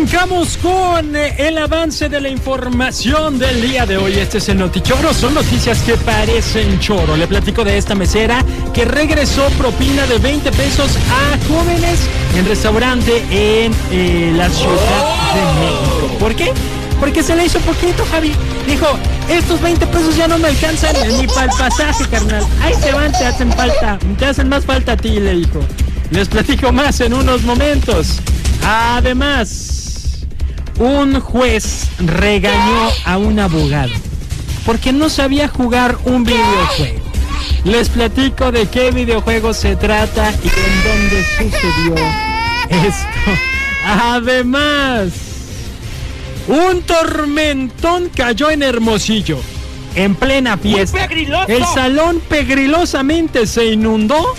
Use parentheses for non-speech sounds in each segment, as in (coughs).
arrancamos con eh, el avance de la información del día de hoy. Este es el Notichoro. Son noticias que parecen choro. Le platico de esta mesera que regresó propina de 20 pesos a jóvenes en restaurante en eh, la Ciudad de México. ¿Por qué? Porque se le hizo poquito, Javi. Dijo, estos 20 pesos ya no me alcanzan ni para el pasaje, carnal. Ahí se van, te hacen falta. Te hacen más falta a ti, le dijo. Les platico más en unos momentos. Además, un juez regañó a un abogado porque no sabía jugar un videojuego. Les platico de qué videojuego se trata y en dónde sucedió esto. Además, un tormentón cayó en Hermosillo. En plena fiesta. El salón pegrilosamente se inundó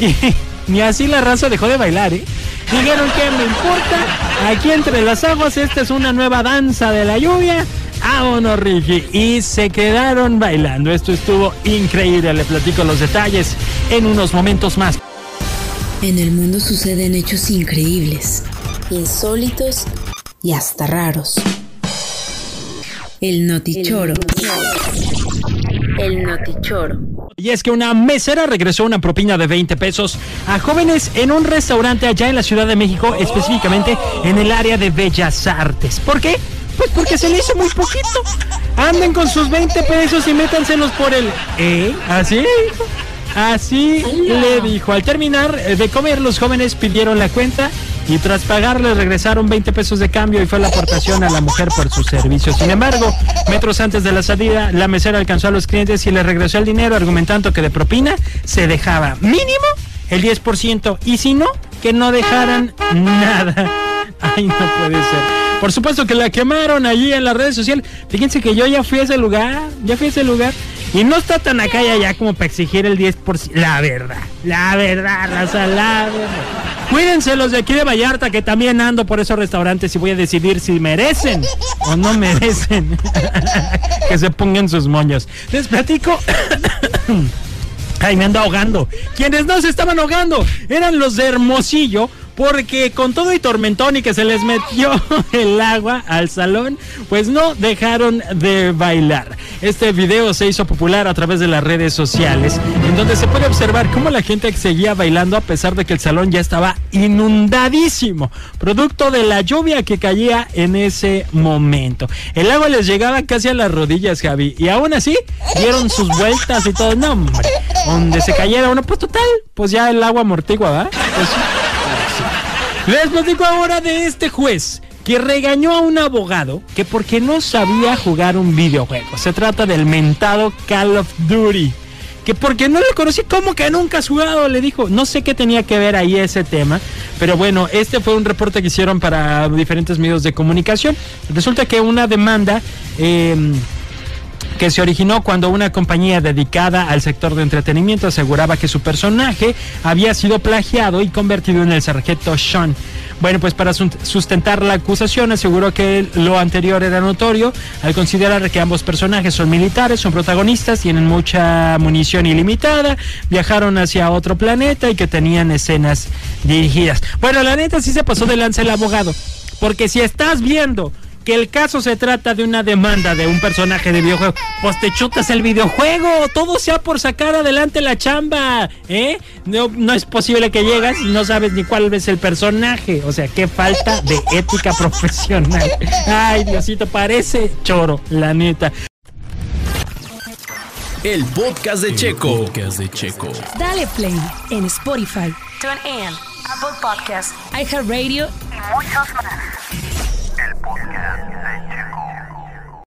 y (laughs) ni así la raza dejó de bailar, ¿eh? Dijeron que me importa. Aquí entre las aguas, esta es una nueva danza de la lluvia. Vámonos, Ricky. Y se quedaron bailando. Esto estuvo increíble. Le platico los detalles en unos momentos más. En el mundo suceden hechos increíbles, insólitos y hasta raros. El notichoro. El notichoro. Y es que una mesera regresó una propina de 20 pesos a jóvenes en un restaurante allá en la Ciudad de México, específicamente en el área de Bellas Artes. ¿Por qué? Pues porque se le hizo muy poquito. Anden con sus 20 pesos y métanselos por el... ¿Eh? ¿Así? Así le dijo. Al terminar de comer, los jóvenes pidieron la cuenta y tras pagarle regresaron 20 pesos de cambio y fue la aportación a la mujer por sus servicios. Sin embargo, metros antes de la salida, la mesera alcanzó a los clientes y les regresó el dinero argumentando que de propina se dejaba mínimo el 10% y si no, que no dejaran nada. Ay, no puede ser. Por supuesto que la quemaron allí en las redes sociales. Fíjense que yo ya fui a ese lugar, ya fui a ese lugar. Y no está tan acá y allá como para exigir el 10%. La verdad, la verdad, la verdad. Cuídense los de aquí de Vallarta que también ando por esos restaurantes y voy a decidir si merecen o no merecen (laughs) que se pongan sus moños. Les platico. (coughs) Ay, me ando ahogando. Quienes no se estaban ahogando eran los de Hermosillo porque con todo y tormentón y que se les metió (laughs) el agua al salón, pues no dejaron de bailar. Este video se hizo popular a través de las redes sociales, en donde se puede observar cómo la gente seguía bailando a pesar de que el salón ya estaba inundadísimo, producto de la lluvia que caía en ese momento. El agua les llegaba casi a las rodillas, Javi, y aún así dieron sus vueltas y todo. No, hombre, donde se cayera uno, pues total, pues ya el agua amortigua, ¿va? Pues, les platico ahora de este juez que regañó a un abogado que porque no sabía jugar un videojuego. Se trata del mentado Call of Duty. Que porque no lo conocí, ¿cómo que nunca has jugado? Le dijo. No sé qué tenía que ver ahí ese tema. Pero bueno, este fue un reporte que hicieron para diferentes medios de comunicación. Resulta que una demanda... Eh, que se originó cuando una compañía dedicada al sector de entretenimiento aseguraba que su personaje había sido plagiado y convertido en el sargento Sean. Bueno, pues para sustentar la acusación aseguró que lo anterior era notorio al considerar que ambos personajes son militares, son protagonistas, tienen mucha munición ilimitada, viajaron hacia otro planeta y que tenían escenas dirigidas. Bueno, la neta sí se pasó de lanza el abogado, porque si estás viendo que el caso se trata de una demanda de un personaje de videojuego, pues te chutas el videojuego, todo sea por sacar adelante la chamba, ¿eh? No, no es posible que llegas y no sabes ni cuál es el personaje, o sea, qué falta de ética profesional. Ay, Diosito, parece choro, la neta. El podcast de Checo. podcast de Checo. Dale play en Spotify, TuneIn, Apple Podcasts iHeartRadio y muchos más.